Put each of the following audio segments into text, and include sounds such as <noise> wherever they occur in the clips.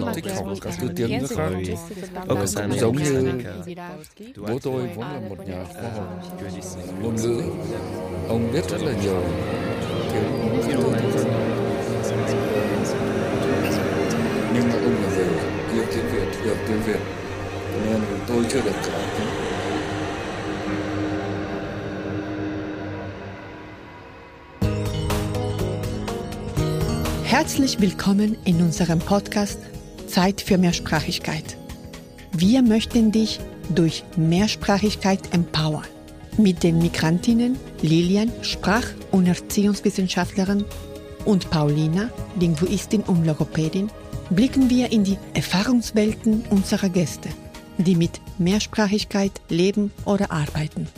Nó thích học các thứ tiếng nước khác ở cái sản giống như bố tôi vốn là một nhà khoa học ngôn ngữ. Ông biết rất là nhiều tiếng nhưng mà ông là người yêu tiếng Việt hiểu tiếng Việt nên tôi chưa được cả Herzlich willkommen in unserem Podcast Zeit für Mehrsprachigkeit. Wir möchten dich durch Mehrsprachigkeit empowern. Mit den Migrantinnen Lilian, Sprach- und Erziehungswissenschaftlerin und Paulina, Linguistin und Logopädin, blicken wir in die Erfahrungswelten unserer Gäste, die mit Mehrsprachigkeit leben oder arbeiten.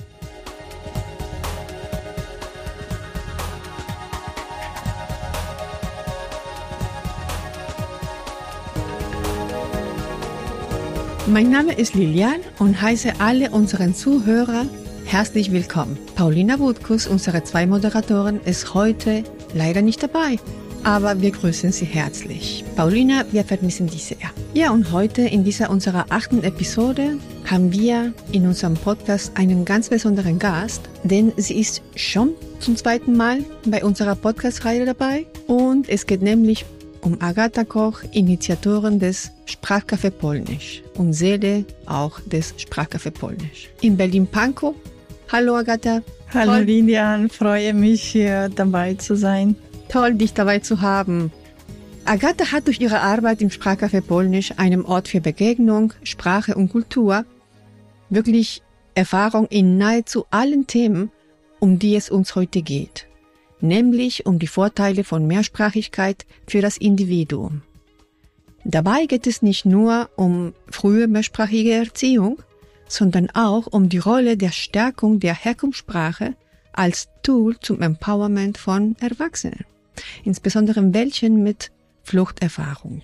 Mein Name ist Lilian und heiße alle unseren Zuhörer herzlich willkommen. Paulina Wutkus, unsere zwei Moderatoren, ist heute leider nicht dabei, aber wir grüßen Sie herzlich. Paulina, wir vermissen dich sehr. Ja, und heute in dieser unserer achten Episode haben wir in unserem Podcast einen ganz besonderen Gast, denn sie ist schon zum zweiten Mal bei unserer Podcast-Reihe dabei und es geht nämlich um Agatha Koch, Initiatorin des Sprachcafé Polnisch und Seele auch des Sprachcafé Polnisch. In Berlin-Pankow. Hallo Agatha. Hallo Toll. Lilian, freue mich hier dabei zu sein. Toll, dich dabei zu haben. Agatha hat durch ihre Arbeit im Sprachcafé Polnisch, einem Ort für Begegnung, Sprache und Kultur, wirklich Erfahrung in nahezu allen Themen, um die es uns heute geht nämlich um die Vorteile von Mehrsprachigkeit für das Individuum. Dabei geht es nicht nur um frühe mehrsprachige Erziehung, sondern auch um die Rolle der Stärkung der Herkunftssprache als Tool zum Empowerment von Erwachsenen, insbesondere welchen mit Fluchterfahrung.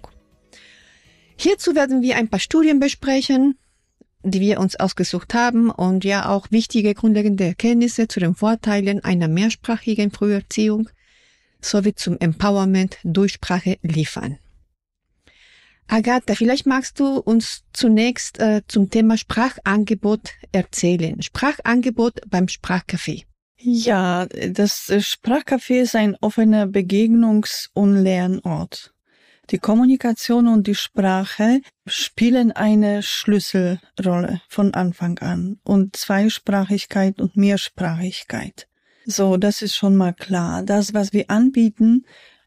Hierzu werden wir ein paar Studien besprechen, die wir uns ausgesucht haben und ja auch wichtige grundlegende Erkenntnisse zu den Vorteilen einer mehrsprachigen Früherziehung sowie zum Empowerment durch Sprache liefern. Agatha, vielleicht magst du uns zunächst äh, zum Thema Sprachangebot erzählen. Sprachangebot beim Sprachcafé. Ja, das Sprachcafé ist ein offener Begegnungs- und Lernort. Die Kommunikation und die Sprache spielen eine Schlüsselrolle von Anfang an und Zweisprachigkeit und Mehrsprachigkeit. So, das ist schon mal klar. Das, was wir anbieten,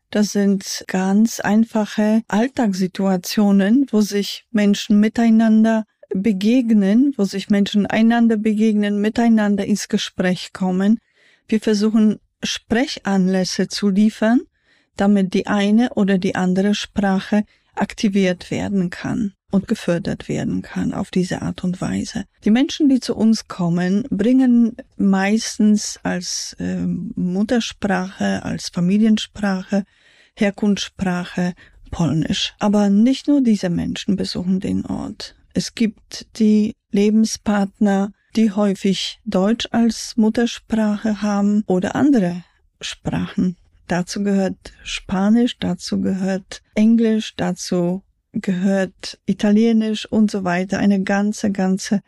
das sind ganz einfache Alltagssituationen, wo sich Menschen miteinander begegnen, wo sich Menschen einander begegnen, miteinander ins Gespräch kommen. Wir versuchen Sprechanlässe zu liefern, damit die eine oder die andere Sprache aktiviert werden kann und gefördert werden kann auf diese Art und Weise. Die Menschen, die zu uns kommen, bringen meistens als äh, Muttersprache, als Familiensprache, Herkunftssprache Polnisch. Aber nicht nur diese Menschen besuchen den Ort. Es gibt die Lebenspartner, die häufig Deutsch als Muttersprache haben oder andere Sprachen Dazu gehört Spanisch, dazu gehört Englisch, dazu gehört Italienisch und so weiter. Eine ganze, ganze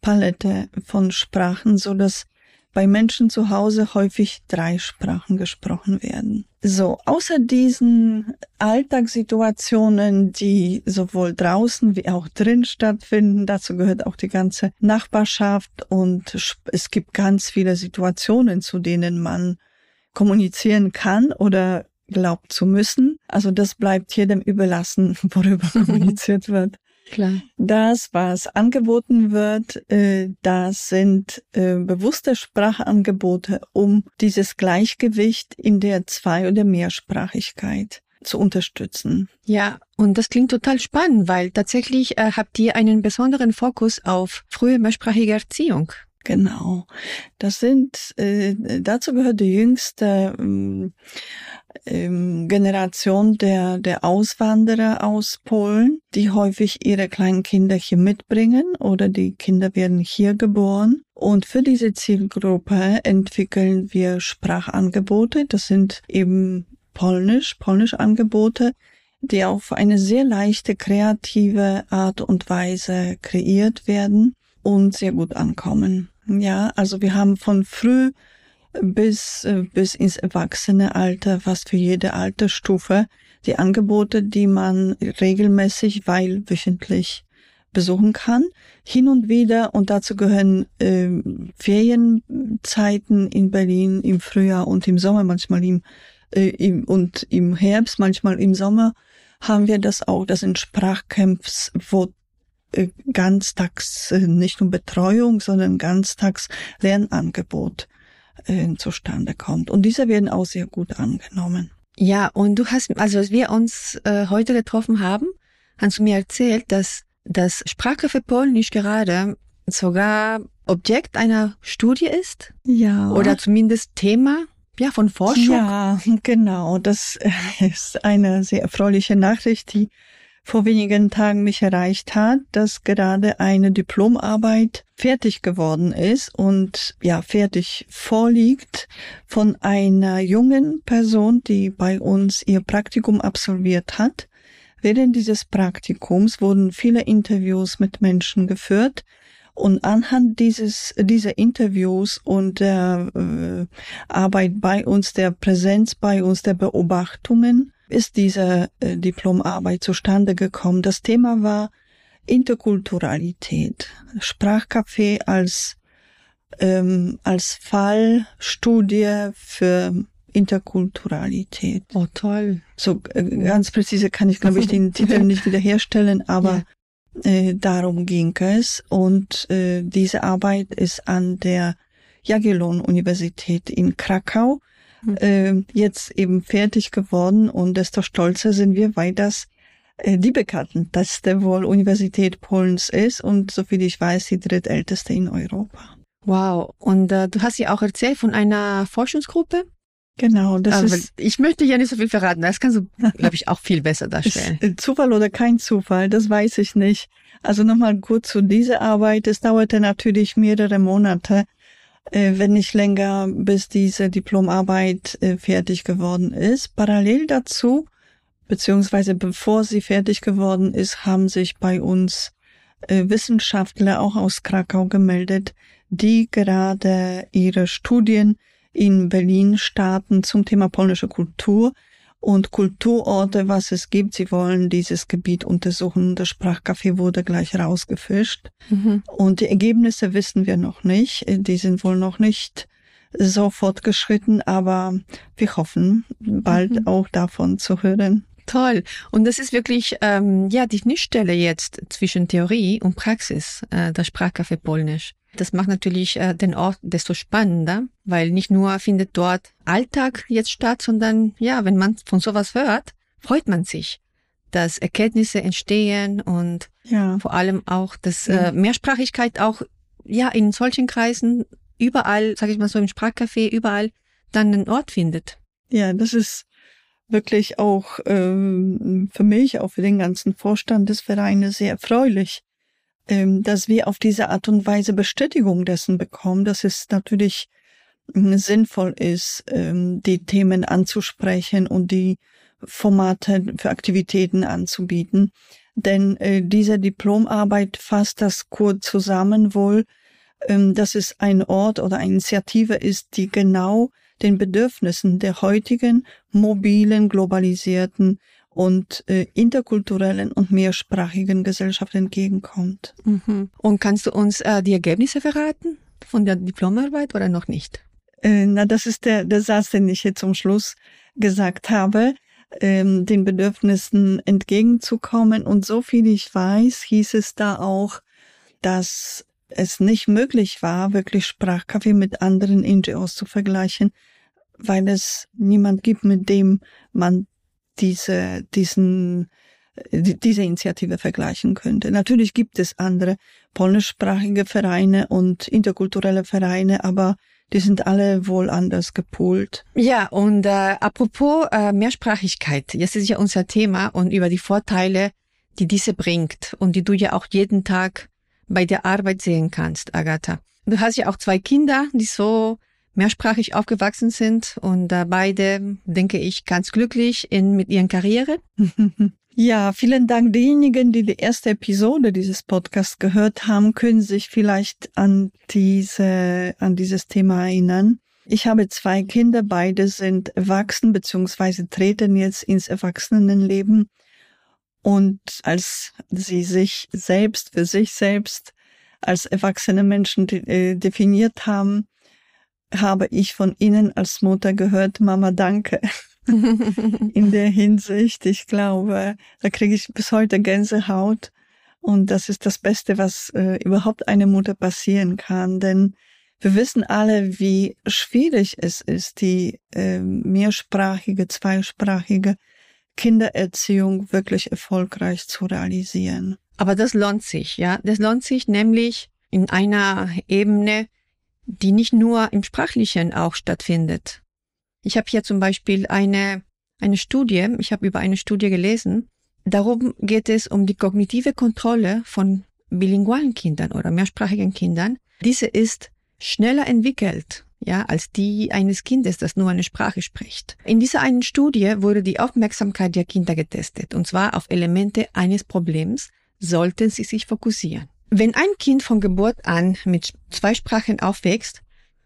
Palette von Sprachen, so dass bei Menschen zu Hause häufig drei Sprachen gesprochen werden. So, außer diesen Alltagssituationen, die sowohl draußen wie auch drin stattfinden, dazu gehört auch die ganze Nachbarschaft und es gibt ganz viele Situationen, zu denen man kommunizieren kann oder glaubt zu müssen. Also das bleibt jedem überlassen, <laughs> worüber kommuniziert wird. Klar. Das, was angeboten wird, äh, das sind äh, bewusste Sprachangebote, um dieses Gleichgewicht in der Zwei- oder Mehrsprachigkeit zu unterstützen. Ja, und das klingt total spannend, weil tatsächlich äh, habt ihr einen besonderen Fokus auf frühe mehrsprachige Erziehung. Genau. Das sind, äh, dazu gehört die jüngste ähm, ähm, Generation der, der Auswanderer aus Polen, die häufig ihre kleinen Kinder hier mitbringen oder die Kinder werden hier geboren. Und für diese Zielgruppe entwickeln wir Sprachangebote. Das sind eben Polnisch, Polnisch Angebote, die auf eine sehr leichte, kreative Art und Weise kreiert werden und sehr gut ankommen. Ja, also wir haben von früh bis, äh, bis ins Erwachsenealter, fast für jede Altersstufe, die Angebote, die man regelmäßig, weil wöchentlich besuchen kann. Hin und wieder, und dazu gehören äh, Ferienzeiten in Berlin im Frühjahr und im Sommer, manchmal im, äh, im, und im Herbst, manchmal im Sommer, haben wir das auch. Das sind Sprachcamps, wo ganztags äh, nicht nur Betreuung, sondern ganztags Lernangebot äh, zustande kommt. Und diese werden auch sehr gut angenommen. Ja, und du hast, also als wir uns äh, heute getroffen haben, hast du mir erzählt, dass das Sprache für Polnisch gerade sogar Objekt einer Studie ist. Ja. Oder zumindest Thema ja, von Forschung. Ja, <laughs> genau. Das ist eine sehr erfreuliche Nachricht, die vor wenigen Tagen mich erreicht hat, dass gerade eine Diplomarbeit fertig geworden ist und ja, fertig vorliegt von einer jungen Person, die bei uns ihr Praktikum absolviert hat. Während dieses Praktikums wurden viele Interviews mit Menschen geführt, und anhand dieses, dieser Interviews und der äh, Arbeit bei uns, der Präsenz bei uns, der Beobachtungen, ist diese äh, Diplomarbeit zustande gekommen. Das Thema war Interkulturalität. Sprachcafé als, ähm, als Fallstudie für Interkulturalität. Oh, toll. So äh, ganz präzise kann ich, glaube ich, den <laughs> Titel nicht wiederherstellen, aber ja. äh, darum ging es. Und äh, diese Arbeit ist an der Jagiellon-Universität in Krakau äh, jetzt eben fertig geworden und desto stolzer sind wir, weil das äh, die bekannteste wohl Universität Polens ist und soviel ich weiß, die drittälteste in Europa. Wow. Und äh, du hast ja auch erzählt von einer Forschungsgruppe. Genau, das Aber ist. Ich möchte ja nicht so viel verraten. Das kannst du, glaube ich, auch viel besser darstellen. Ist Zufall oder kein Zufall, das weiß ich nicht. Also nochmal gut zu dieser Arbeit. Es dauerte natürlich mehrere Monate, äh, wenn nicht länger, bis diese Diplomarbeit äh, fertig geworden ist. Parallel dazu, beziehungsweise bevor sie fertig geworden ist, haben sich bei uns äh, Wissenschaftler auch aus Krakau gemeldet, die gerade ihre Studien in Berlin starten zum Thema polnische Kultur und Kulturorte, was es gibt. Sie wollen dieses Gebiet untersuchen. Das Sprachcafé wurde gleich rausgefischt. Mhm. Und die Ergebnisse wissen wir noch nicht. Die sind wohl noch nicht so fortgeschritten, aber wir hoffen, bald mhm. auch davon zu hören. Toll. Und das ist wirklich ähm, ja die Schnittstelle jetzt zwischen Theorie und Praxis, äh, das Sprachcafé Polnisch. Das macht natürlich äh, den Ort desto spannender, weil nicht nur findet dort Alltag jetzt statt, sondern ja, wenn man von sowas hört, freut man sich, dass Erkenntnisse entstehen und ja. vor allem auch, dass äh, Mehrsprachigkeit auch ja in solchen Kreisen überall, sage ich mal so im Sprachcafé, überall dann einen Ort findet. Ja, das ist wirklich auch ähm, für mich, auch für den ganzen Vorstand des Vereines sehr erfreulich, dass wir auf diese Art und Weise Bestätigung dessen bekommen, dass es natürlich hm, sinnvoll ist, ähm, die Themen anzusprechen und die Formate für Aktivitäten anzubieten. Denn äh, diese Diplomarbeit fasst das kurz zusammen wohl, ähm, dass es ein Ort oder eine Initiative ist, die genau den Bedürfnissen der heutigen mobilen, globalisierten und äh, interkulturellen und mehrsprachigen Gesellschaft entgegenkommt. Mhm. Und kannst du uns äh, die Ergebnisse verraten von der Diplomarbeit oder noch nicht? Äh, na, das ist der, der Satz, den ich jetzt zum Schluss gesagt habe, ähm, den Bedürfnissen entgegenzukommen. Und so viel ich weiß, hieß es da auch, dass es nicht möglich war, wirklich Sprachkaffee mit anderen NGOs zu vergleichen, weil es niemand gibt, mit dem man diese, diesen, diese Initiative vergleichen könnte. Natürlich gibt es andere polnischsprachige Vereine und interkulturelle Vereine, aber die sind alle wohl anders gepolt. Ja, und äh, apropos äh, Mehrsprachigkeit, jetzt ist ja unser Thema und über die Vorteile, die diese bringt und die du ja auch jeden Tag bei der Arbeit sehen kannst, Agatha. Du hast ja auch zwei Kinder, die so mehrsprachig aufgewachsen sind und beide, denke ich, ganz glücklich in, mit ihren Karriere. <laughs> Ja, vielen Dank. Diejenigen, die die erste Episode dieses Podcasts gehört haben, können sich vielleicht an diese, an dieses Thema erinnern. Ich habe zwei Kinder, beide sind erwachsen bzw. treten jetzt ins Erwachsenenleben. Und als sie sich selbst für sich selbst als erwachsene Menschen äh, definiert haben, habe ich von ihnen als Mutter gehört, Mama, danke. <laughs> In der Hinsicht, ich glaube, da kriege ich bis heute Gänsehaut. Und das ist das Beste, was äh, überhaupt eine Mutter passieren kann. Denn wir wissen alle, wie schwierig es ist, die äh, mehrsprachige, zweisprachige Kindererziehung wirklich erfolgreich zu realisieren. Aber das lohnt sich, ja. Das lohnt sich nämlich in einer Ebene, die nicht nur im Sprachlichen auch stattfindet. Ich habe hier zum Beispiel eine, eine Studie, ich habe über eine Studie gelesen, darum geht es um die kognitive Kontrolle von bilingualen Kindern oder mehrsprachigen Kindern. Diese ist schneller entwickelt, ja, als die eines Kindes, das nur eine Sprache spricht. In dieser einen Studie wurde die Aufmerksamkeit der Kinder getestet, und zwar auf Elemente eines Problems sollten sie sich fokussieren. Wenn ein Kind von Geburt an mit zwei Sprachen aufwächst,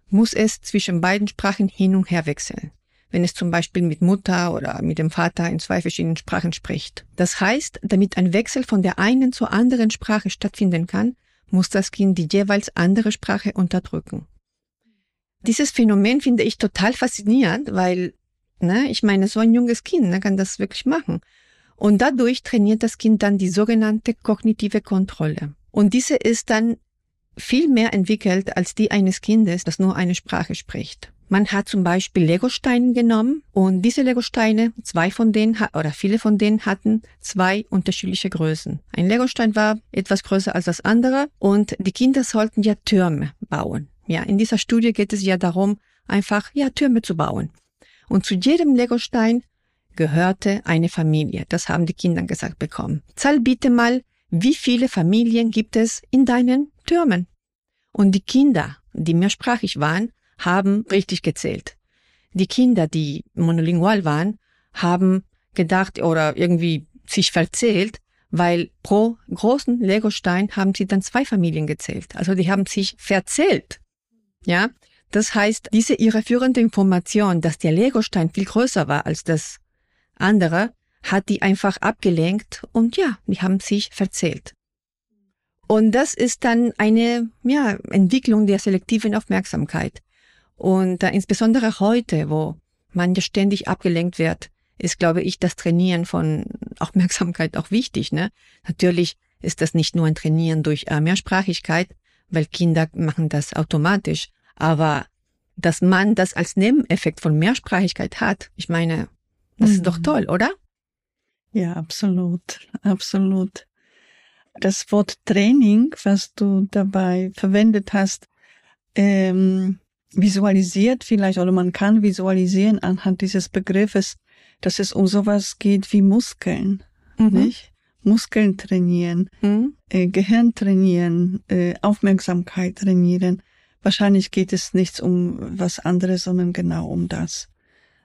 muss es zwischen beiden Sprachen hin und her wechseln, wenn es zum Beispiel mit Mutter oder mit dem Vater in zwei verschiedenen Sprachen spricht. Das heißt, damit ein Wechsel von der einen zur anderen Sprache stattfinden kann, muss das Kind die jeweils andere Sprache unterdrücken. Dieses Phänomen finde ich total faszinierend, weil, ne, ich meine, so ein junges Kind ne, kann das wirklich machen. Und dadurch trainiert das Kind dann die sogenannte kognitive Kontrolle. Und diese ist dann viel mehr entwickelt als die eines Kindes, das nur eine Sprache spricht. Man hat zum Beispiel Legosteine genommen und diese Legosteine, zwei von denen oder viele von denen hatten zwei unterschiedliche Größen. Ein Legostein war etwas größer als das andere und die Kinder sollten ja Türme bauen. Ja, in dieser Studie geht es ja darum, einfach ja Türme zu bauen. Und zu jedem Legostein gehörte eine Familie. Das haben die Kinder gesagt bekommen. Zahl bitte mal wie viele Familien gibt es in deinen Türmen? Und die Kinder, die mehrsprachig waren, haben richtig gezählt. Die Kinder, die monolingual waren, haben gedacht oder irgendwie sich verzählt, weil pro großen Legostein haben sie dann zwei Familien gezählt. Also die haben sich verzählt. Ja, das heißt, diese irreführende Information, dass der Legostein viel größer war als das andere, hat die einfach abgelenkt und ja, die haben sich verzählt. Und das ist dann eine ja, Entwicklung der selektiven Aufmerksamkeit. Und äh, insbesondere heute, wo man ja ständig abgelenkt wird, ist, glaube ich, das Trainieren von Aufmerksamkeit auch wichtig. Ne? Natürlich ist das nicht nur ein Trainieren durch äh, Mehrsprachigkeit, weil Kinder machen das automatisch. Aber dass man das als Nebeneffekt von Mehrsprachigkeit hat, ich meine, das mhm. ist doch mhm. toll, oder? Ja, absolut, absolut. Das Wort Training, was du dabei verwendet hast, ähm, visualisiert vielleicht oder man kann visualisieren anhand dieses Begriffes, dass es um sowas geht wie Muskeln, mhm. nicht? Muskeln trainieren, mhm. äh, Gehirn trainieren, äh, Aufmerksamkeit trainieren. Wahrscheinlich geht es nichts um was anderes, sondern genau um das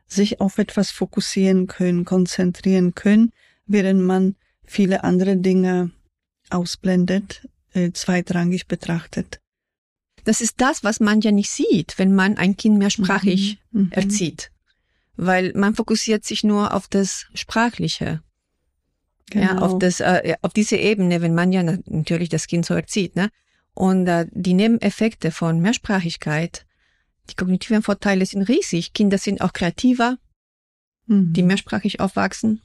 sich auf etwas fokussieren können, konzentrieren können, während man viele andere Dinge ausblendet, äh, zweitrangig betrachtet. Das ist das, was man ja nicht sieht, wenn man ein Kind mehrsprachig mhm. mhm. erzieht. Weil man fokussiert sich nur auf das Sprachliche. Genau. Ja, auf das, äh, auf diese Ebene, wenn man ja natürlich das Kind so erzieht, ne? Und äh, die Nebeneffekte von Mehrsprachigkeit die kognitiven Vorteile sind riesig. Kinder sind auch kreativer, mhm. die mehrsprachig aufwachsen.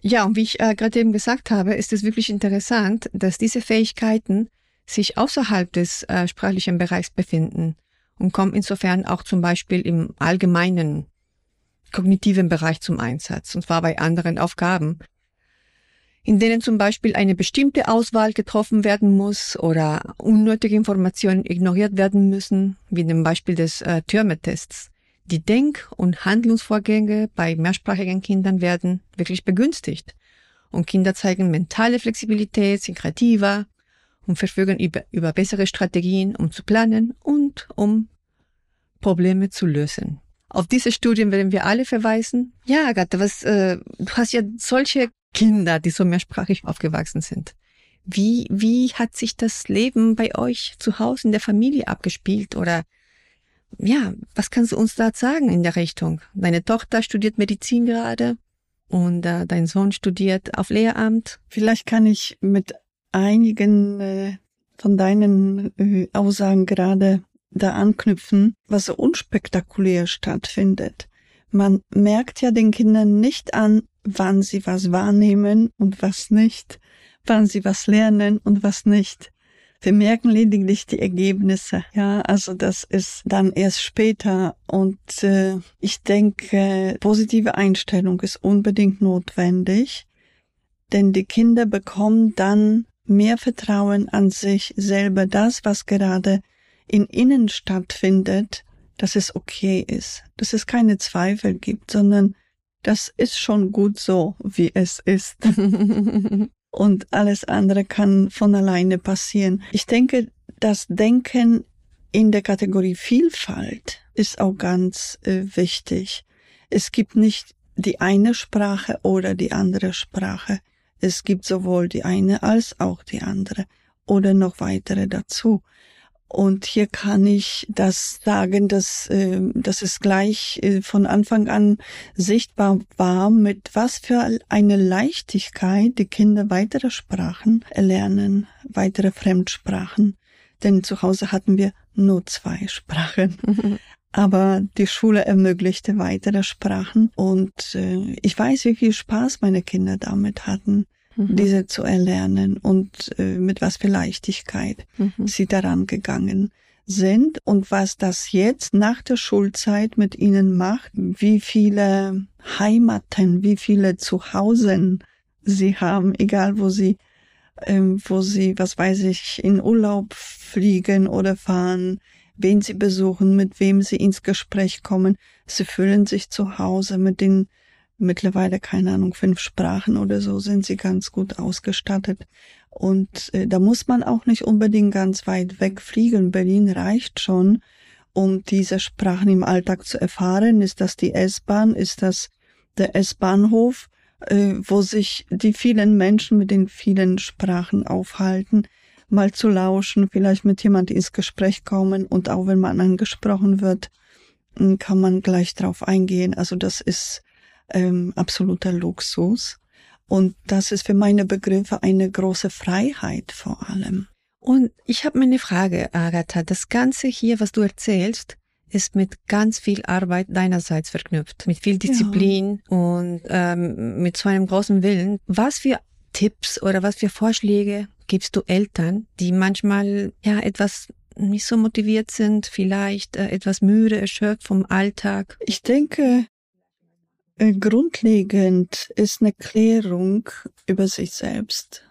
Ja, und wie ich äh, gerade eben gesagt habe, ist es wirklich interessant, dass diese Fähigkeiten sich außerhalb des äh, sprachlichen Bereichs befinden und kommen insofern auch zum Beispiel im allgemeinen kognitiven Bereich zum Einsatz, und zwar bei anderen Aufgaben in denen zum Beispiel eine bestimmte Auswahl getroffen werden muss oder unnötige Informationen ignoriert werden müssen, wie dem Beispiel des äh, Türmetests. Die Denk- und Handlungsvorgänge bei mehrsprachigen Kindern werden wirklich begünstigt. Und Kinder zeigen mentale Flexibilität, sind kreativer und verfügen über, über bessere Strategien, um zu planen und um Probleme zu lösen. Auf diese Studien werden wir alle verweisen. Ja, Agatha, was, äh, du hast ja solche Kinder, die so mehrsprachig aufgewachsen sind. Wie, wie hat sich das Leben bei euch zu Hause in der Familie abgespielt? Oder ja, was kannst du uns da sagen in der Richtung? Deine Tochter studiert Medizin gerade und äh, dein Sohn studiert auf Lehramt. Vielleicht kann ich mit einigen äh, von deinen äh, Aussagen gerade da anknüpfen, was unspektakulär stattfindet. Man merkt ja den Kindern nicht an, wann sie was wahrnehmen und was nicht, wann sie was lernen und was nicht. Wir merken lediglich die Ergebnisse. Ja, also das ist dann erst später. Und äh, ich denke, positive Einstellung ist unbedingt notwendig, denn die Kinder bekommen dann mehr Vertrauen an sich selber, das, was gerade in ihnen stattfindet, dass es okay ist, dass es keine Zweifel gibt, sondern das ist schon gut so, wie es ist. <laughs> Und alles andere kann von alleine passieren. Ich denke, das Denken in der Kategorie Vielfalt ist auch ganz äh, wichtig. Es gibt nicht die eine Sprache oder die andere Sprache. Es gibt sowohl die eine als auch die andere oder noch weitere dazu. Und hier kann ich das sagen, dass, äh, dass es gleich äh, von Anfang an sichtbar war, mit was für eine Leichtigkeit die Kinder weitere Sprachen erlernen, weitere Fremdsprachen. Denn zu Hause hatten wir nur zwei Sprachen. <laughs> Aber die Schule ermöglichte weitere Sprachen und äh, ich weiß, wie viel Spaß meine Kinder damit hatten mhm. diese zu erlernen und äh, mit was für Leichtigkeit mhm. sie daran gegangen sind und was das jetzt nach der Schulzeit mit ihnen macht, wie viele Heimaten, wie viele Zuhausen sie haben, egal wo sie, ähm, wo sie, was weiß ich, in Urlaub fliegen oder fahren, wen sie besuchen, mit wem sie ins Gespräch kommen. Sie fühlen sich zu Hause mit den mittlerweile, keine Ahnung, fünf Sprachen oder so sind sie ganz gut ausgestattet. Und äh, da muss man auch nicht unbedingt ganz weit wegfliegen. Berlin reicht schon, um diese Sprachen im Alltag zu erfahren. Ist das die S-Bahn? Ist das der S-Bahnhof, äh, wo sich die vielen Menschen mit den vielen Sprachen aufhalten? Mal zu lauschen, vielleicht mit jemand ins Gespräch kommen und auch wenn man angesprochen wird, kann man gleich drauf eingehen. Also das ist ähm, absoluter Luxus. Und das ist für meine Begriffe eine große Freiheit vor allem. Und ich habe mir eine Frage, Agatha. Das Ganze hier, was du erzählst, ist mit ganz viel Arbeit deinerseits verknüpft, mit viel Disziplin ja. und ähm, mit so einem großen Willen. Was für Tipps oder was für Vorschläge gibst du Eltern, die manchmal ja etwas nicht so motiviert sind, vielleicht äh, etwas müde, erschöpft vom Alltag? Ich denke, grundlegend ist eine Klärung über sich selbst.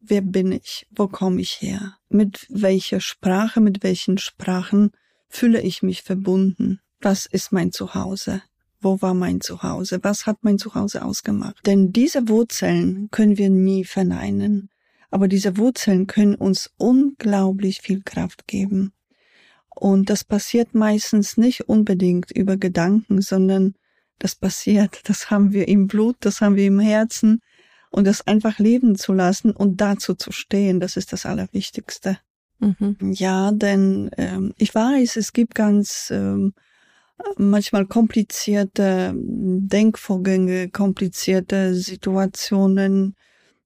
Wer bin ich? Wo komme ich her? Mit welcher Sprache, mit welchen Sprachen fühle ich mich verbunden? Was ist mein Zuhause? Wo war mein Zuhause? Was hat mein Zuhause ausgemacht? Denn diese Wurzeln können wir nie verneinen. Aber diese Wurzeln können uns unglaublich viel Kraft geben. Und das passiert meistens nicht unbedingt über Gedanken, sondern das passiert, das haben wir im Blut, das haben wir im Herzen und das einfach leben zu lassen und dazu zu stehen, das ist das Allerwichtigste. Mhm. Ja, denn ähm, ich weiß, es gibt ganz ähm, manchmal komplizierte Denkvorgänge, komplizierte Situationen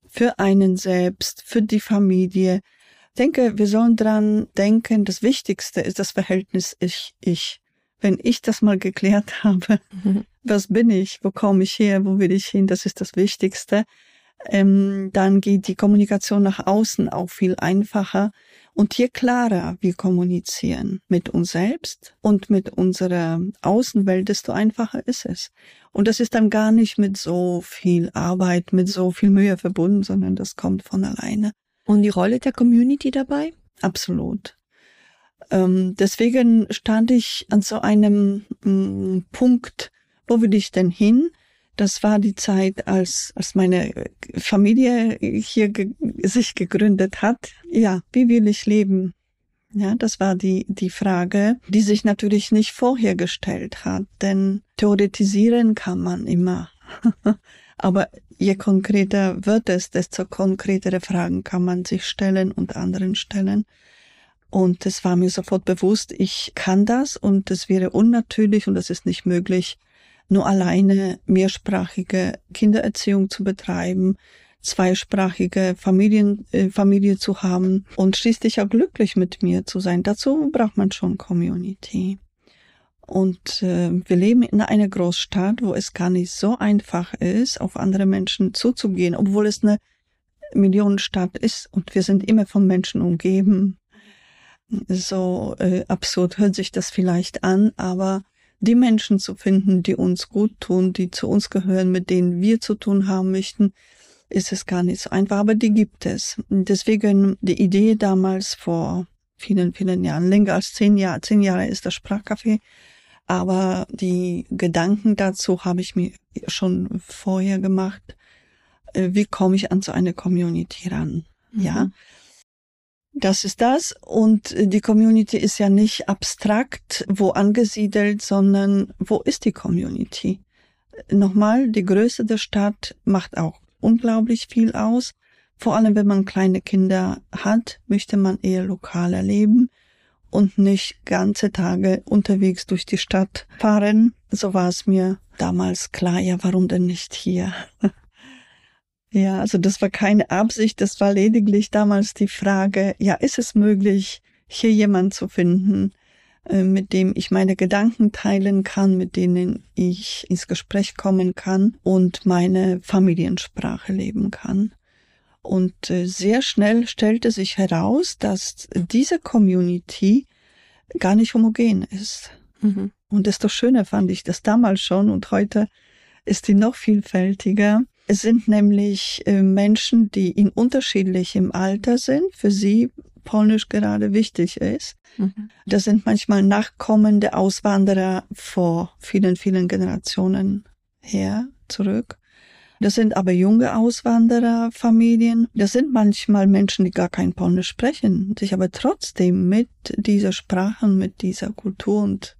für einen selbst, für die Familie. Ich denke, wir sollen dran denken, das Wichtigste ist das Verhältnis Ich-Ich. Wenn ich das mal geklärt <laughs> habe, mhm was bin ich, wo komme ich her, wo will ich hin, das ist das Wichtigste. Ähm, dann geht die Kommunikation nach außen auch viel einfacher und je klarer wir kommunizieren mit uns selbst und mit unserer Außenwelt, desto einfacher ist es. Und das ist dann gar nicht mit so viel Arbeit, mit so viel Mühe verbunden, sondern das kommt von alleine. Und die Rolle der Community dabei? Absolut. Ähm, deswegen stand ich an so einem mm, Punkt, wo will ich denn hin? Das war die Zeit, als, als meine Familie hier ge sich gegründet hat. Ja, wie will ich leben? Ja, das war die, die Frage, die sich natürlich nicht vorher gestellt hat, denn theoretisieren kann man immer. <laughs> Aber je konkreter wird es, desto konkretere Fragen kann man sich stellen und anderen stellen. Und es war mir sofort bewusst, ich kann das und es wäre unnatürlich und es ist nicht möglich, nur alleine mehrsprachige Kindererziehung zu betreiben, zweisprachige Familien, äh, Familie zu haben und schließlich auch glücklich mit mir zu sein. Dazu braucht man schon Community. Und äh, wir leben in einer Großstadt, wo es gar nicht so einfach ist, auf andere Menschen zuzugehen, obwohl es eine Millionenstadt ist und wir sind immer von Menschen umgeben. So äh, absurd hört sich das vielleicht an, aber die Menschen zu finden, die uns gut tun, die zu uns gehören, mit denen wir zu tun haben möchten, ist es gar nicht so einfach, aber die gibt es. Deswegen die Idee damals vor vielen, vielen Jahren, länger als zehn Jahre, zehn Jahre ist das Sprachcafé, aber die Gedanken dazu habe ich mir schon vorher gemacht. Äh, wie komme ich an so eine Community ran? Mhm. Ja. Das ist das. Und die Community ist ja nicht abstrakt wo angesiedelt, sondern wo ist die Community? Nochmal, die Größe der Stadt macht auch unglaublich viel aus. Vor allem, wenn man kleine Kinder hat, möchte man eher lokaler leben und nicht ganze Tage unterwegs durch die Stadt fahren. So war es mir damals klar, ja, warum denn nicht hier? <laughs> ja, also das war keine Absicht, das war lediglich damals die Frage, ja, ist es möglich, hier jemand zu finden, äh, mit dem ich meine Gedanken teilen kann, mit denen ich ins Gespräch kommen kann und meine Familiensprache leben kann. Und äh, sehr schnell stellte sich heraus, dass diese Community gar nicht homogen ist. Mhm. Und desto schöner fand ich das damals schon und heute ist die noch vielfältiger. Es sind nämlich äh, Menschen, die in unterschiedlichem Alter sind. Für sie Polnisch gerade wichtig ist. Mhm. Das sind manchmal nachkommende Auswanderer vor vielen, vielen Generationen her, zurück. Das sind aber junge Auswandererfamilien. Das sind manchmal Menschen, die gar kein Polnisch sprechen, sich aber trotzdem mit dieser Sprache, mit dieser Kultur und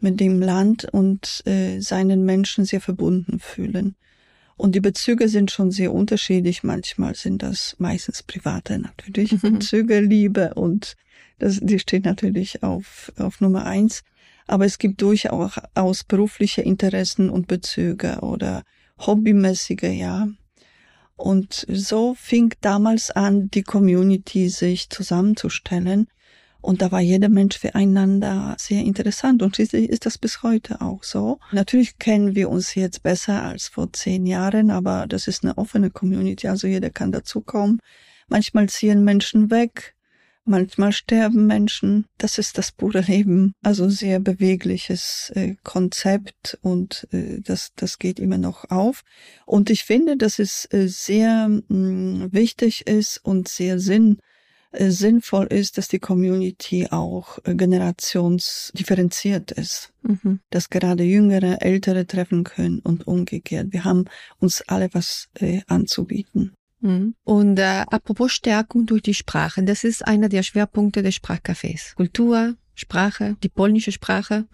mit dem Land und äh, seinen Menschen sehr verbunden fühlen. Und die Bezüge sind schon sehr unterschiedlich. Manchmal sind das meistens private natürlich mhm. Bezüge, Liebe und das, die steht natürlich auf, auf Nummer eins. Aber es gibt durchaus berufliche Interessen und Bezüge oder hobbymäßige, ja. Und so fing damals an, die Community sich zusammenzustellen. Und da war jeder Mensch füreinander sehr interessant. Und schließlich ist das bis heute auch so. Natürlich kennen wir uns jetzt besser als vor zehn Jahren, aber das ist eine offene Community. Also jeder kann dazukommen. Manchmal ziehen Menschen weg. Manchmal sterben Menschen. Das ist das pure Leben. Also sehr bewegliches äh, Konzept und äh, das, das geht immer noch auf. Und ich finde, dass es äh, sehr mh, mm, wichtig ist und sehr sinn sinnvoll ist, dass die Community auch äh, generationsdifferenziert ist. Mhm. Dass gerade Jüngere, Ältere treffen können und umgekehrt. Wir haben uns alle was äh, anzubieten. Mhm. Und äh, apropos Stärkung durch die Sprache, das ist einer der Schwerpunkte des Sprachcafés. Kultur, Sprache, die polnische Sprache,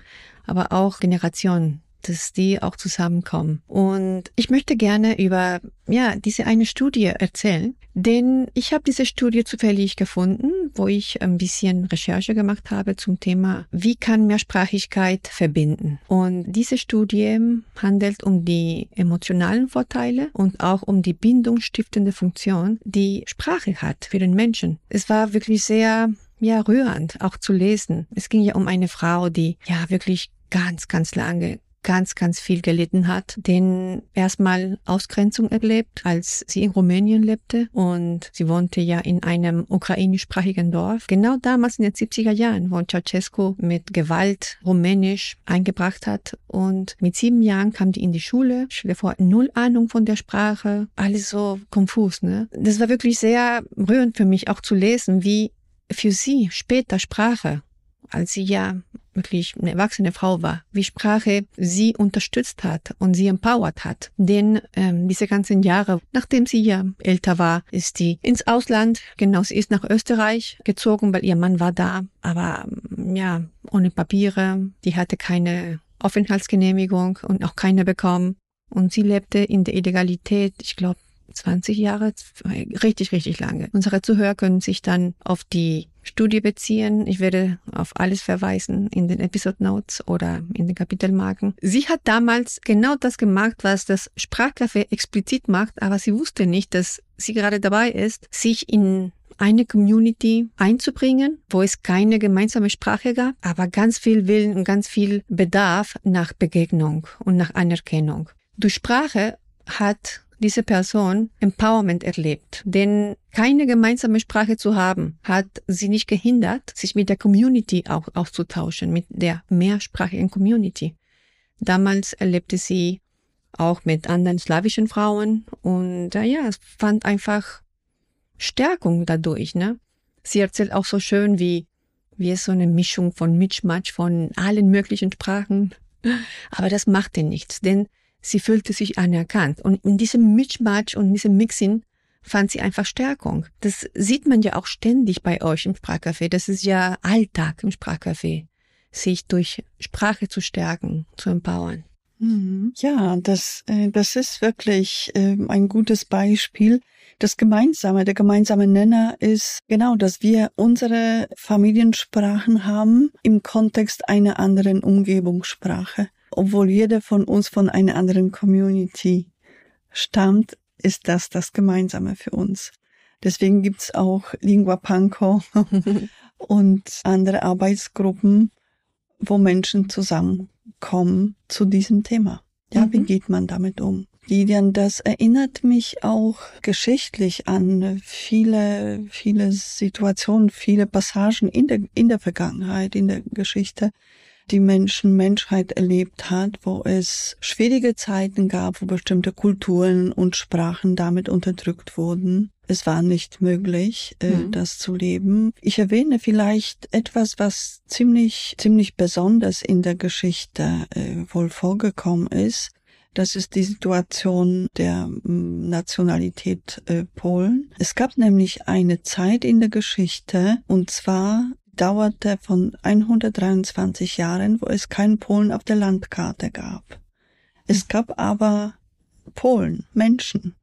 aber auch Generation dass die auch zusammenkommen. Und ich möchte gerne über ja diese eine Studie erzählen, denn ich habe diese Studie zufällig gefunden, wo ich ein bisschen Recherche gemacht habe zum Thema, wie kann Mehrsprachigkeit verbinden. Und diese Studie handelt um die emotionalen Vorteile und auch um die bindungsstiftende Funktion, die Sprache hat für den Menschen. Es war wirklich sehr ja, rührend auch zu lesen. Es ging ja um eine Frau, die ja wirklich ganz, ganz lange ganz, ganz viel gelitten hat, den erstmal Ausgrenzung erlebt, als sie in Rumänien lebte und sie wohnte ja in einem ukrainischsprachigen Dorf. Genau damals in den 70er Jahren, wo Ceausescu mit Gewalt Rumänisch eingebracht hat und mit sieben Jahren kam die in die Schule, stell vor, null Ahnung von der Sprache, alles so konfus, ne? Das war wirklich sehr rührend für mich auch zu lesen, wie für sie später Sprache als sie ja wirklich eine erwachsene Frau war, wie Sprache sie unterstützt hat und sie empowert hat. Denn ähm, diese ganzen Jahre, nachdem sie ja älter war, ist sie ins Ausland, genau, sie ist nach Österreich gezogen, weil ihr Mann war da, aber ähm, ja, ohne Papiere, die hatte keine Aufenthaltsgenehmigung und auch keine bekommen. Und sie lebte in der Illegalität, ich glaube, 20 Jahre, richtig, richtig lange. Unsere Zuhörer können sich dann auf die Studie beziehen. Ich werde auf alles verweisen in den Episode Notes oder in den Kapitelmarken. Sie hat damals genau das gemacht, was das Sprachcafé explizit macht, aber sie wusste nicht, dass sie gerade dabei ist, sich in eine Community einzubringen, wo es keine gemeinsame Sprache gab, aber ganz viel Willen und ganz viel Bedarf nach Begegnung und nach Anerkennung. Durch Sprache hat diese Person Empowerment erlebt. Denn keine gemeinsame Sprache zu haben, hat sie nicht gehindert, sich mit der Community auch auszutauschen, mit der mehrsprachigen Community. Damals erlebte sie auch mit anderen slawischen Frauen und äh, ja, es fand einfach Stärkung dadurch, ne? Sie erzählt auch so schön, wie, wie es so eine Mischung von Mitschmatsch von allen möglichen Sprachen. <laughs> Aber das machte nichts, denn sie fühlte sich anerkannt. Und in diesem Mitschmatsch und diesem Mixing fand sie einfach Stärkung. Das sieht man ja auch ständig bei euch im Sprachcafé. Das ist ja Alltag im Sprachcafé, sich durch Sprache zu stärken, zu empowern. Mhm. Ja, das, äh, das ist wirklich ähm, ein gutes Beispiel. Das Gemeinsame, der gemeinsame Nenner ist genau, dass wir unsere Familiensprachen haben im Kontext einer anderen Umgebungssprache obwohl jeder von uns von einer anderen Community stammt, ist das das Gemeinsame für uns. Deswegen gibt's auch Lingua Panco <laughs> und andere Arbeitsgruppen, wo Menschen zusammenkommen zu diesem Thema. Ja, mhm. wie geht man damit um? Lidian, das erinnert mich auch geschichtlich an viele, viele Situationen, viele Passagen in der, in der Vergangenheit, in der Geschichte, die Menschen Menschheit erlebt hat, wo es schwierige Zeiten gab, wo bestimmte Kulturen und Sprachen damit unterdrückt wurden. Es war nicht möglich, äh, mhm. das zu leben. Ich erwähne vielleicht etwas, was ziemlich, ziemlich besonders in der Geschichte äh, wohl vorgekommen ist. Das ist die Situation der mm, Nationalität äh, Polen. Es gab nämlich eine Zeit in der Geschichte, und zwar dauerte von 123 Jahren, wo es keinen Polen auf der Landkarte gab. Es gab aber Polen, Menschen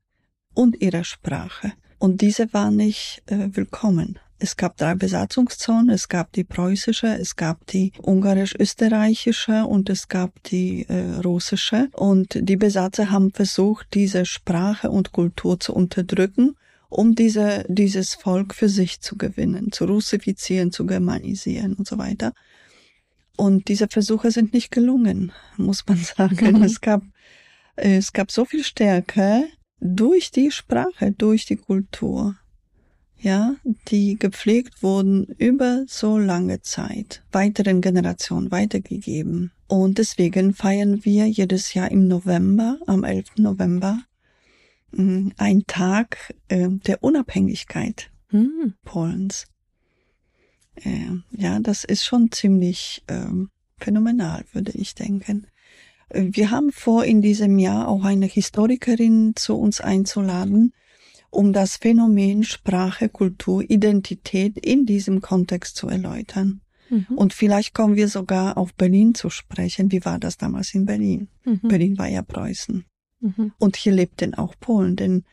und ihre Sprache. Und diese war nicht äh, willkommen. Es gab drei Besatzungszonen, es gab die preußische, es gab die ungarisch-österreichische und es gab die äh, russische. Und die Besatzer haben versucht, diese Sprache und Kultur zu unterdrücken um diese, dieses Volk für sich zu gewinnen, zu russifizieren, zu germanisieren und so weiter. Und diese Versuche sind nicht gelungen, muss man <laughs> sagen. Mhm. Es gab, es gab so viel Stärke durch die Sprache, durch die Kultur, ja, die gepflegt wurden über so lange Zeit, weiteren Generationen weitergegeben. Und deswegen feiern wir jedes Jahr im November, am 11. November. Ein Tag äh, der Unabhängigkeit hm. Polens. Äh, ja, das ist schon ziemlich äh, phänomenal, würde ich denken. Äh, wir haben vor, in diesem Jahr auch eine Historikerin zu uns einzuladen, um das Phänomen Sprache, Kultur, Identität in diesem Kontext zu erläutern. Mhm. Und vielleicht kommen wir sogar auf Berlin zu sprechen. Wie war das damals in Berlin? Mhm. Berlin war ja Preußen. Mhm. Und hier lebten auch Polen, denn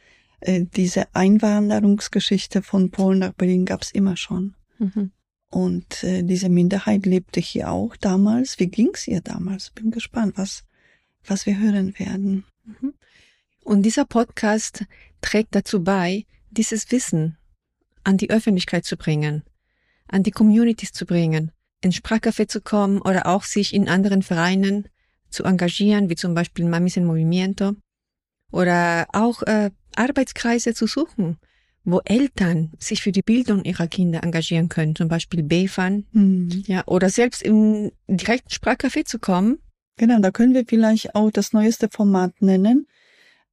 äh, diese Einwanderungsgeschichte von Polen nach Berlin gab es immer schon. Mhm. Und äh, diese Minderheit lebte hier auch damals. Wie ging's ihr damals? Bin gespannt, was, was wir hören werden. Mhm. Und dieser Podcast trägt dazu bei, dieses Wissen an die Öffentlichkeit zu bringen, an die Communities zu bringen, ins Sprachcafé zu kommen oder auch sich in anderen Vereinen zu engagieren, wie zum Beispiel Mamis en Movimiento, oder auch äh, Arbeitskreise zu suchen, wo Eltern sich für die Bildung ihrer Kinder engagieren können, zum Beispiel BFAN, mhm. ja, oder selbst im direkten Sprachcafé zu kommen. Genau, da können wir vielleicht auch das neueste Format nennen,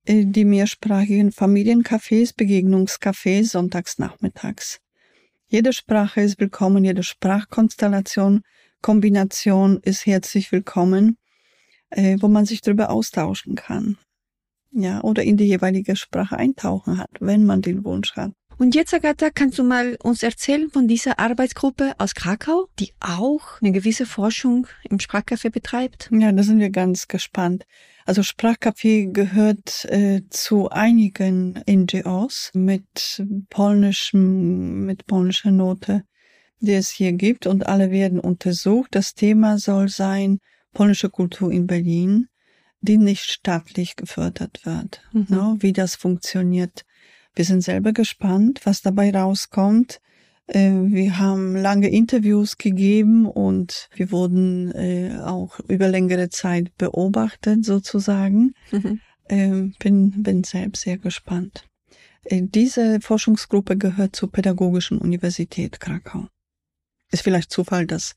äh, die mehrsprachigen Familiencafés, Begegnungscafés sonntags nachmittags. Jede Sprache ist willkommen, jede Sprachkonstellation Kombination ist herzlich willkommen, äh, wo man sich darüber austauschen kann. Ja, oder in die jeweilige Sprache eintauchen hat, wenn man den Wunsch hat. Und jetzt, Agatha, kannst du mal uns erzählen von dieser Arbeitsgruppe aus Krakau, die auch eine gewisse Forschung im Sprachcafé betreibt? Ja, da sind wir ganz gespannt. Also Sprachcafé gehört äh, zu einigen NGOs mit polnischem, mit polnischer Note, die es hier gibt und alle werden untersucht. Das Thema soll sein polnische Kultur in Berlin, die nicht staatlich gefördert wird. Mhm. Ne, wie das funktioniert wir sind selber gespannt, was dabei rauskommt. Äh, wir haben lange Interviews gegeben und wir wurden äh, auch über längere Zeit beobachtet sozusagen. Mhm. Ähm, bin, bin selbst sehr gespannt. Äh, diese Forschungsgruppe gehört zur Pädagogischen Universität Krakau. Ist vielleicht Zufall, dass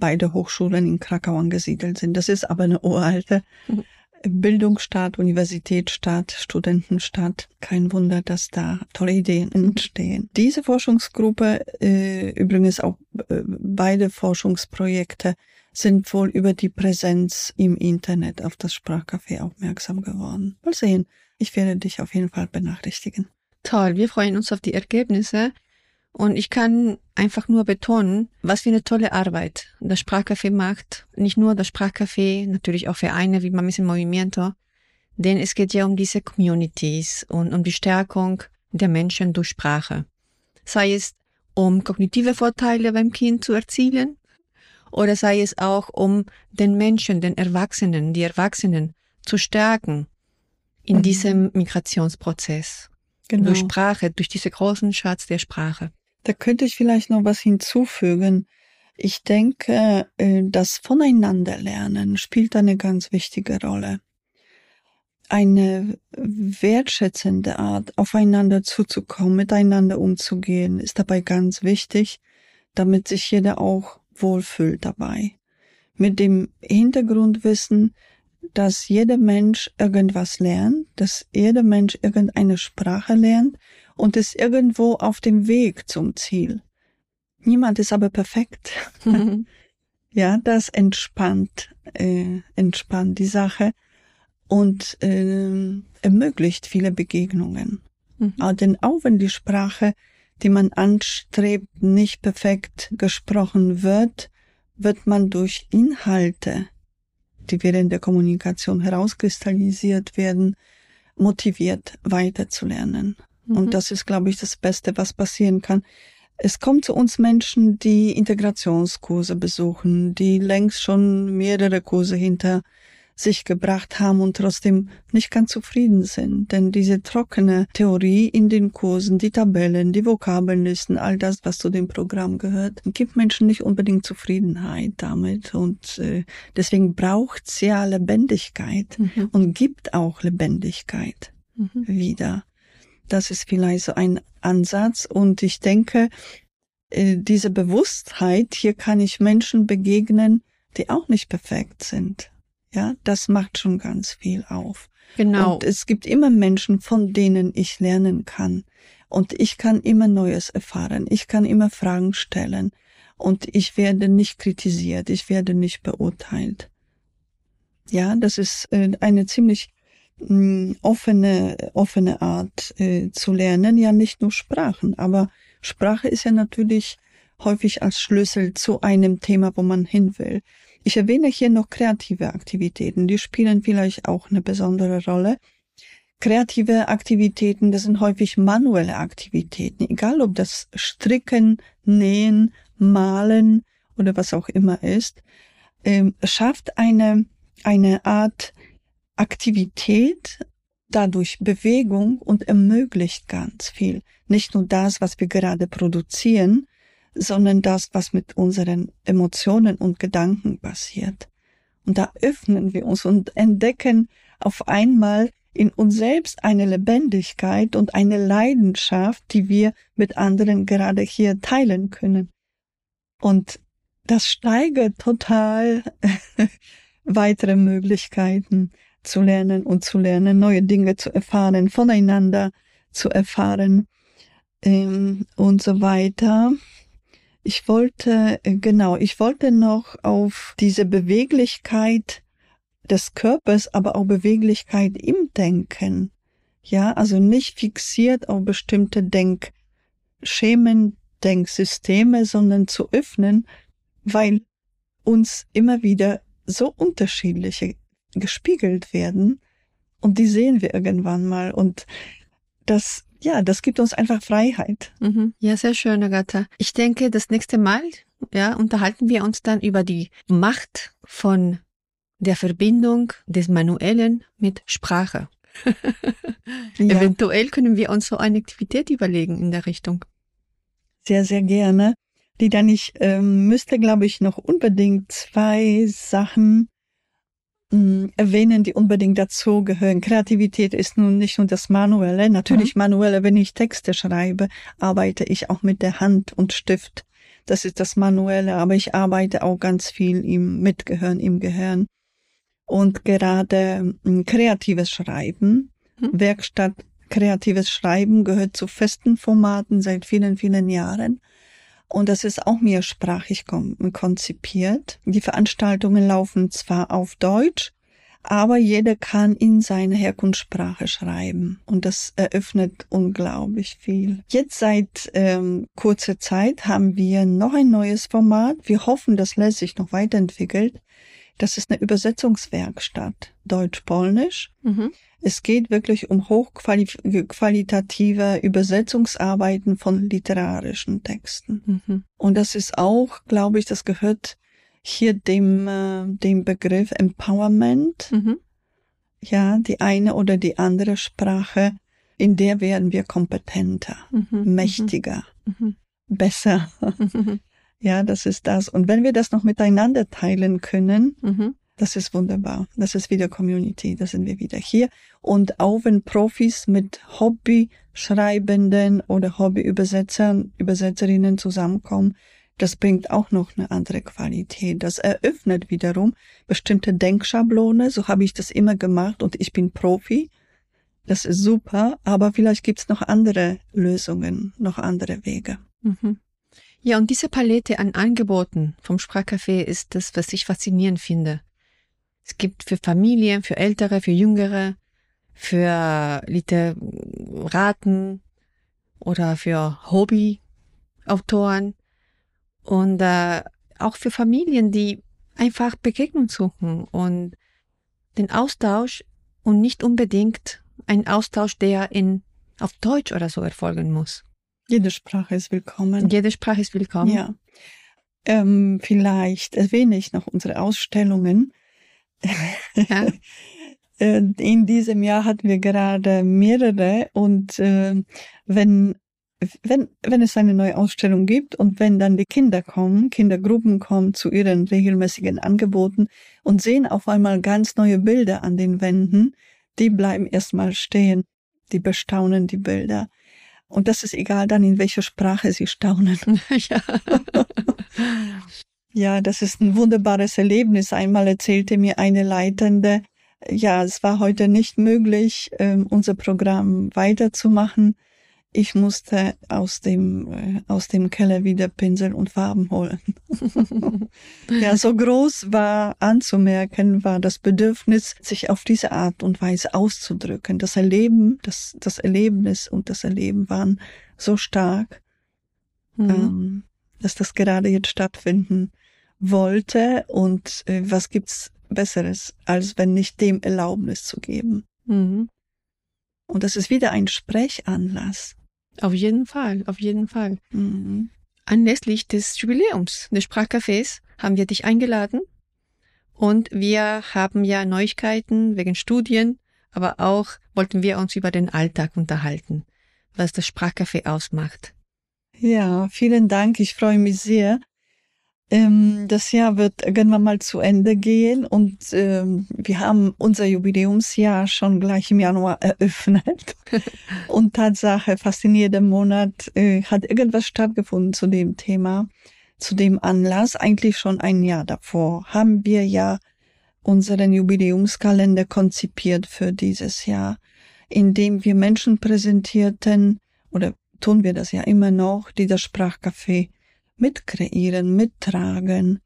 beide Hochschulen in Krakau angesiedelt sind. Das ist aber eine uralte mhm. Bildungsstaat, Universitätsstaat, Studentenstaat. Kein Wunder, dass da tolle Ideen entstehen. Diese Forschungsgruppe, äh, übrigens auch äh, beide Forschungsprojekte, sind wohl über die Präsenz im Internet auf das Sprachcafé aufmerksam geworden. Mal sehen. Ich werde dich auf jeden Fall benachrichtigen. Toll, wir freuen uns auf die Ergebnisse. Und ich kann einfach nur betonen, was für eine tolle Arbeit das Sprachcafé macht. Nicht nur das Sprachcafé, natürlich auch Vereine wie Mamis en Movimiento. Denn es geht ja um diese Communities und um die Stärkung der Menschen durch Sprache. Sei es um kognitive Vorteile beim Kind zu erzielen oder sei es auch um den Menschen, den Erwachsenen, die Erwachsenen zu stärken in mhm. diesem Migrationsprozess. Genau. Durch Sprache, durch diese großen Schatz der Sprache. Da könnte ich vielleicht noch was hinzufügen. Ich denke, äh, das Voneinanderlernen spielt eine ganz wichtige Rolle. Eine wertschätzende Art, aufeinander zuzukommen, miteinander umzugehen, ist dabei ganz wichtig, damit sich jeder auch wohlfühlt dabei. Mit dem Hintergrundwissen, dass jeder Mensch irgendwas lernt, dass jeder Mensch irgendeine Sprache lernt und ist irgendwo auf dem Weg zum Ziel. Niemand ist aber perfekt. <laughs> ja, das entspannt, äh, entspannt die Sache und äh, ermöglicht viele Begegnungen. Mhm. Aber denn auch wenn die Sprache, die man anstrebt, nicht perfekt gesprochen wird, wird man durch Inhalte, die während der Kommunikation herauskristallisiert werden, motiviert weiterzulernen. Mhm. Und das ist, glaube ich, das Beste, was passieren kann. Es kommen zu uns Menschen, die Integrationskurse besuchen, die längst schon mehrere Kurse hinter sich gebracht haben und trotzdem nicht ganz zufrieden sind. Denn diese trockene Theorie in den Kursen, die Tabellen, die Vokabelnlisten, all das, was zu dem Programm gehört, gibt Menschen nicht unbedingt Zufriedenheit damit. Und äh, deswegen braucht's ja Lebendigkeit mhm. und gibt auch Lebendigkeit mhm. wieder. Das ist vielleicht so ein Ansatz. Und ich denke, äh, diese Bewusstheit, hier kann ich Menschen begegnen, die auch nicht perfekt sind. Ja, das macht schon ganz viel auf. Genau. Und es gibt immer Menschen, von denen ich lernen kann. Und ich kann immer Neues erfahren. Ich kann immer Fragen stellen. Und ich werde nicht kritisiert. Ich werde nicht beurteilt. Ja, das ist äh, eine ziemlich offene, offene Art äh, zu lernen, ja nicht nur Sprachen, aber Sprache ist ja natürlich häufig als Schlüssel zu einem Thema, wo man hin will. Ich erwähne hier noch kreative Aktivitäten, die spielen vielleicht auch eine besondere Rolle. Kreative Aktivitäten, das sind häufig manuelle Aktivitäten, egal ob das Stricken, Nähen, Malen oder was auch immer ist, ähm, schafft eine, eine Art Aktivität, dadurch Bewegung und ermöglicht ganz viel. Nicht nur das, was wir gerade produzieren, sondern das, was mit unseren Emotionen und Gedanken passiert. Und da öffnen wir uns und entdecken auf einmal in uns selbst eine Lebendigkeit und eine Leidenschaft, die wir mit anderen gerade hier teilen können. Und das steigert total <laughs> weitere Möglichkeiten zu lernen und zu lernen, neue Dinge zu erfahren, voneinander zu erfahren ähm, und so weiter. Ich wollte, äh, genau, ich wollte noch auf diese Beweglichkeit des Körpers, aber auch Beweglichkeit im Denken. Ja, also nicht fixiert auf bestimmte Denkschemen, Denksysteme, sondern zu öffnen, weil uns immer wieder so unterschiedliche gespiegelt werden und die sehen wir irgendwann mal und das ja, das gibt uns einfach Freiheit. Mhm. Ja, sehr schön, Agatha. Ich denke, das nächste Mal, ja, unterhalten wir uns dann über die Macht von der Verbindung des Manuellen mit Sprache. <laughs> ja. Eventuell können wir uns so eine Aktivität überlegen in der Richtung. Sehr, sehr gerne. Die dann ich ähm, müsste, glaube ich, noch unbedingt zwei Sachen mh, erwähnen, die unbedingt dazu gehören. Kreativität ist nun nicht nur das Manuelle. Natürlich mhm. Manuelle, wenn ich Texte schreibe, arbeite ich auch mit der Hand und Stift. Das ist das Manuelle, aber ich arbeite auch ganz viel im Mitgehirn, im Gehirn. Und gerade mh, kreatives Schreiben, mhm. Werkstatt kreatives Schreiben gehört zu festen Formaten seit vielen, vielen Jahren. Und das ist auch mehrsprachig konzipiert. Die Veranstaltungen laufen zwar auf Deutsch, aber jeder kann in seine Herkunftssprache schreiben. Und das eröffnet unglaublich viel. Jetzt seit ähm, kurzer Zeit haben wir noch ein neues Format. Wir hoffen, das lässt sich noch weiterentwickelt. Das ist eine Übersetzungswerkstatt, Deutsch-Polnisch. Mhm. Es geht wirklich um hochqualitative Übersetzungsarbeiten von literarischen Texten. Mhm. Und das ist auch, glaube ich, das gehört hier dem, äh, dem Begriff Empowerment. Mhm. Ja, die eine oder die andere Sprache, in der werden wir kompetenter, mhm. mhm. mächtiger, mhm. besser. Mhm. <laughs> Ja, das ist das. Und wenn wir das noch miteinander teilen können, das ist wunderbar. Das ist wieder Community. Da sind wir wieder hier. Und auch wenn Profis mit Hobby-Schreibenden oder Hobby-Übersetzern, Übersetzerinnen zusammenkommen, das bringt auch noch eine andere Qualität. Das eröffnet wiederum bestimmte Denkschablone. So habe ich das immer gemacht und ich bin Profi. Das ist super, aber vielleicht gibt's noch andere Lösungen, noch andere Wege. Mhm. Ja, und diese Palette an Angeboten vom Sprachcafé ist das, was ich faszinierend finde. Es gibt für Familien, für Ältere, für Jüngere, für Literaten oder für Hobbyautoren und äh, auch für Familien, die einfach Begegnung suchen und den Austausch und nicht unbedingt ein Austausch, der in auf Deutsch oder so erfolgen muss. Jede Sprache ist willkommen. Jede Sprache ist willkommen. Ja. Ähm, vielleicht erwähne ich noch unsere Ausstellungen. Ja. <laughs> Äh, in diesem Jahr hatten wir gerade mehrere und äh, wenn wenn, wenn es eine neue Ausstellung gibt und wenn dann die Kinder kommen, Kindergruppen kommen zu ihren regelmäßigen Angeboten und sehen auf einmal ganz neue Bilder an den Wänden, die bleiben erstmal stehen, die bestaunen die Bilder. Und das ist egal dann, in welcher Sprache sie staunen. <laughs> ja. <laughs> Ja, das ist ein wunderbares Erlebnis. Einmal erzählte mir eine Leitende, ja, es war heute nicht möglich, ähm, unser Programm weiterzumachen. Ich musste aus dem, äh, aus dem Keller wieder Pinsel und Farben holen. <laughs> ja, so groß war anzumerken, war das Bedürfnis, sich auf diese Art und Weise auszudrücken. Das Erleben, das, das Erlebnis und das Erleben waren so stark, mhm. ähm, dass das gerade jetzt stattfinden wollte und äh, was gibt's Besseres, als wenn nicht dem Erlaubnis zu geben. Mhm. Und das ist wieder ein Sprechanlass. Auf jeden Fall, auf jeden Fall. Mhm. Anlässlich des Jubiläums des Sprachcafés haben wir dich eingeladen und wir haben ja Neuigkeiten wegen Studien, aber auch wollten wir uns über den Alltag unterhalten, was das Sprachcafé ausmacht. Ja, vielen Dank. Ich freue mich sehr, ähm, das Jahr wird irgendwann mal zu Ende gehen und ähm, wir haben unser Jubiläumsjahr schon gleich im Januar eröffnet. <laughs> und Tatsache, fast in jedem Monat äh, hat irgendwas stattgefunden zu dem Thema, zu dem Anlass. Eigentlich schon ein Jahr davor haben wir ja unseren Jubiläumskalender konzipiert für dieses Jahr, in dem wir Menschen präsentierten, oder tun wir das ja immer noch, die das Sprachcafé mitkreieren, mittragen,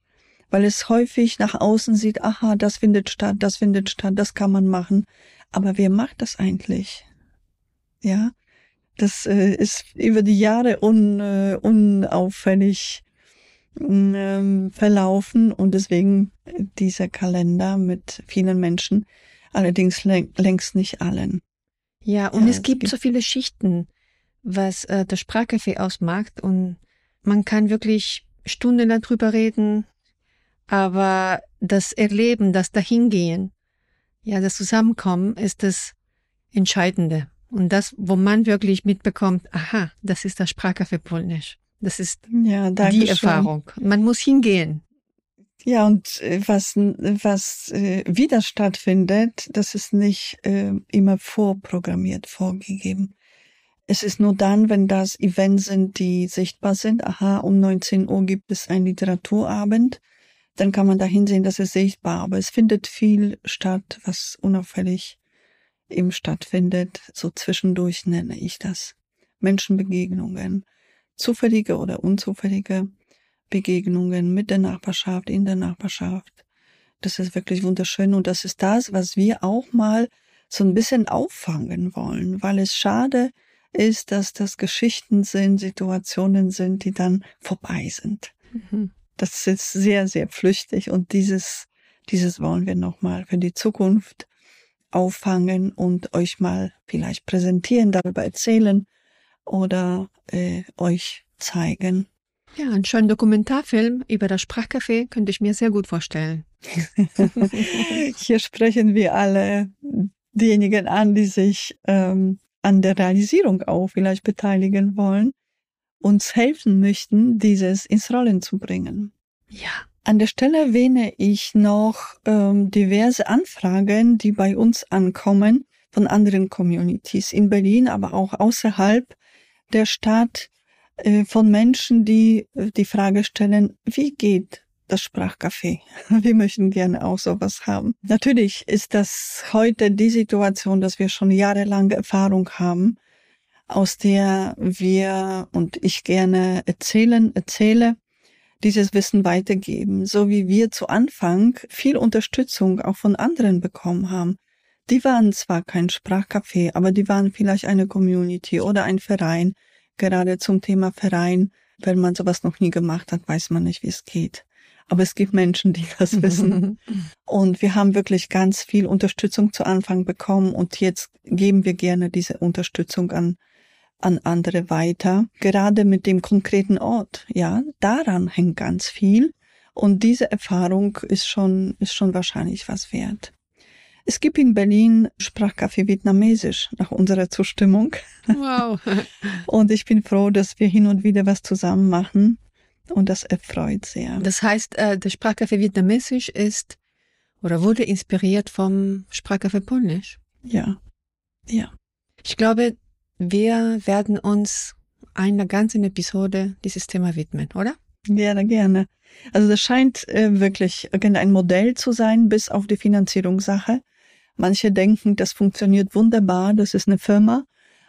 weil es häufig nach außen sieht, aha, das findet statt, das findet statt, das kann man machen. Aber wer macht das eigentlich? Ja, das äh, ist über die Jahre un, äh, unauffällig äh, verlaufen und deswegen dieser Kalender mit vielen Menschen, allerdings längst nicht allen. Ja, und ja, es, gibt, gibt so viele Schichten, was äh, das Sprachcafé ausmacht und man kann wirklich Stunden darüber reden, aber das Erleben, das Dahingehen, ja, das Zusammenkommen ist das Entscheidende. Und das, wo man wirklich mitbekommt, aha, das ist das Sprachcafé Polnisch. Das ist ja, die Erfahrung. Man muss hingehen. Ja, und äh, was, was äh, wieder stattfindet, das ist nicht äh, immer vorprogrammiert, vorgegeben. Es ist nur dann, wenn das Events sind, die sichtbar sind. Aha, um 19 Uhr gibt es einen Literaturabend. Dann kann man da hinsehen, das ist sichtbar. Aber es findet viel statt, was unauffällig eben stattfindet. So zwischendurch nenne ich das. Menschenbegegnungen. Zufällige oder unzufällige Begegnungen mit der Nachbarschaft, in der Nachbarschaft. Das ist wirklich wunderschön und das ist das, was wir auch mal so ein bisschen auffangen wollen, weil es schade ist, dass das Geschichten sind, Situationen sind, die dann vorbei sind. Mhm. Das ist sehr, sehr flüchtig und dieses, dieses wollen wir nochmal für die Zukunft auffangen und euch mal vielleicht präsentieren, darüber erzählen oder äh, euch zeigen. Ja, einen schönen Dokumentarfilm über das Sprachcafé könnte ich mir sehr gut vorstellen. <laughs> Hier sprechen wir alle diejenigen an, die sich ähm, an der Realisierung auch vielleicht beteiligen wollen, uns helfen möchten, dieses ins Rollen zu bringen. Ja. An der Stelle erwähne ich noch ähm, diverse Anfragen, die bei uns ankommen von anderen Communities in Berlin, aber auch außerhalb der Stadt äh, von Menschen, die äh, die Frage stellen, wie geht das Sprachcafé. <laughs> Wir möchten gerne auch sowas haben. Natürlich ist das heute die Situation, dass wir schon jahrelange Erfahrung haben, aus der wir und ich gerne erzählen, erzähle, dieses Wissen weitergeben, so wie wir zu Anfang viel Unterstützung auch von anderen bekommen haben. Die waren zwar kein Sprachcafé, aber die waren vielleicht eine Community oder ein Verein. Gerade zum Thema Verein, wenn man sowas noch nie gemacht hat, weiß man nicht, wie es geht. Aber es gibt Menschen, die das <laughs> wissen. und wir haben wirklich ganz viel Unterstützung zu Anfang bekommen und jetzt geben wir gerne diese Unterstützung an an andere weiter. Gerade mit dem konkreten Ort, ja, daran hängt ganz viel. Und diese Erfahrung ist schon, ist schon wahrscheinlich was wert. Es gibt in Berlin Sprachcafé Vietnamesisch nach unserer Zustimmung. Wow. <laughs> und ich bin froh, dass wir hin und wieder was zusammen machen. Und das erfreut sehr. Das heißt, äh, der Sprachcafé Vietnamesisch ist oder wurde inspiriert vom Sprachcafé Polnisch? Ja. Ja. Ich glaube, wir werden uns einer ganzen Episode dieses Thema widmen, oder? Gerne, gerne. Also das scheint äh, wirklich irgendein Modell zu sein, bis auf die Finanzierungssache. Manche denken, das funktioniert wunderbar, das ist eine Firma.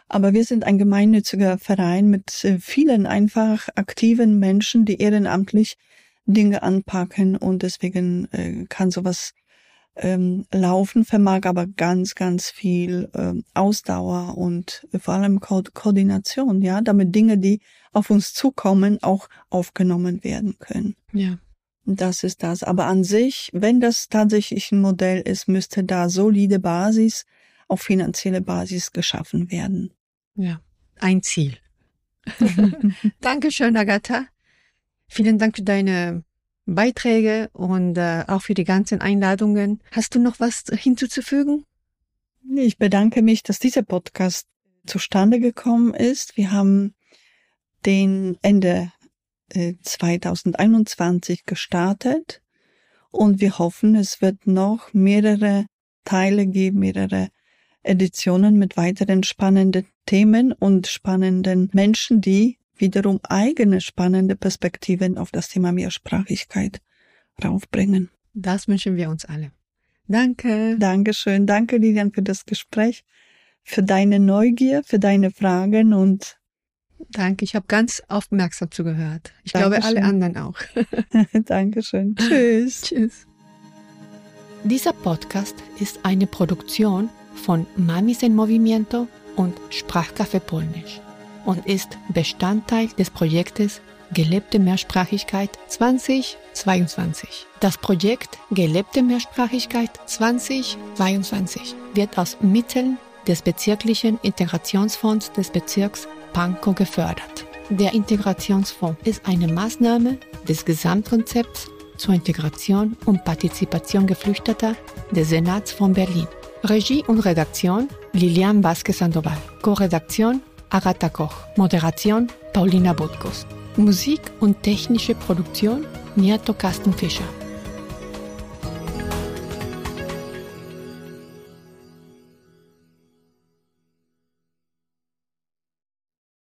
Aber wir sind ein gemeinnütziger Verein mit äh, vielen einfach aktiven Menschen, die ehrenamtlich Dinge anpacken und deswegen äh, kann sowas ähm, laufen, vermag aber ganz, ganz viel ähm, Ausdauer und vor allem Ko Koordination, ja, damit Dinge, die auf uns zukommen, auch aufgenommen werden können. Ja. Das ist das. Aber an sich, wenn das tatsächlich ein Modell ist, müsste da solide Basis, auf finanzielle Basis geschaffen werden. Ja, ein Ziel. <laughs> Dankeschön, Agatha. Vielen Dank für deine Beiträge und äh, auch für die ganzen Einladungen. Hast du noch was hinzuzufügen? Ich bedanke mich, dass dieser Podcast zustande gekommen ist. Wir haben den Ende äh, 2021 gestartet und wir hoffen, es wird noch mehrere Teile geben, mehrere Editionen mit weiteren spannenden Themen und spannenden Menschen, die wiederum eigene spannende Perspektiven auf das Thema Mehrsprachigkeit raufbringen. Das wünschen wir uns alle. Danke. Dankeschön. Danke, Lilian, für das Gespräch, für deine Neugier, für deine Fragen und Danke, ich habe ganz aufmerksam zugehört. Ich Dankeschön. glaube, alle anderen auch. <laughs> Dankeschön. Tschüss. Tschüss. Dieser Podcast ist eine Produktion von Mamis en Movimiento und Sprachcafé Polnisch und ist Bestandteil des Projektes Gelebte Mehrsprachigkeit 2022. Das Projekt Gelebte Mehrsprachigkeit 2022 wird aus Mitteln des bezirklichen Integrationsfonds des Bezirks Pankow gefördert. Der Integrationsfonds ist eine Maßnahme des Gesamtkonzepts zur Integration und Partizipation Geflüchteter des Senats von Berlin. Regie und Redaktion Lilian Vasquez Sandoval. Co-Redaktion Agatha Koch. Moderation Paulina Butkus. Musik und technische Produktion Niato Kastenfischer.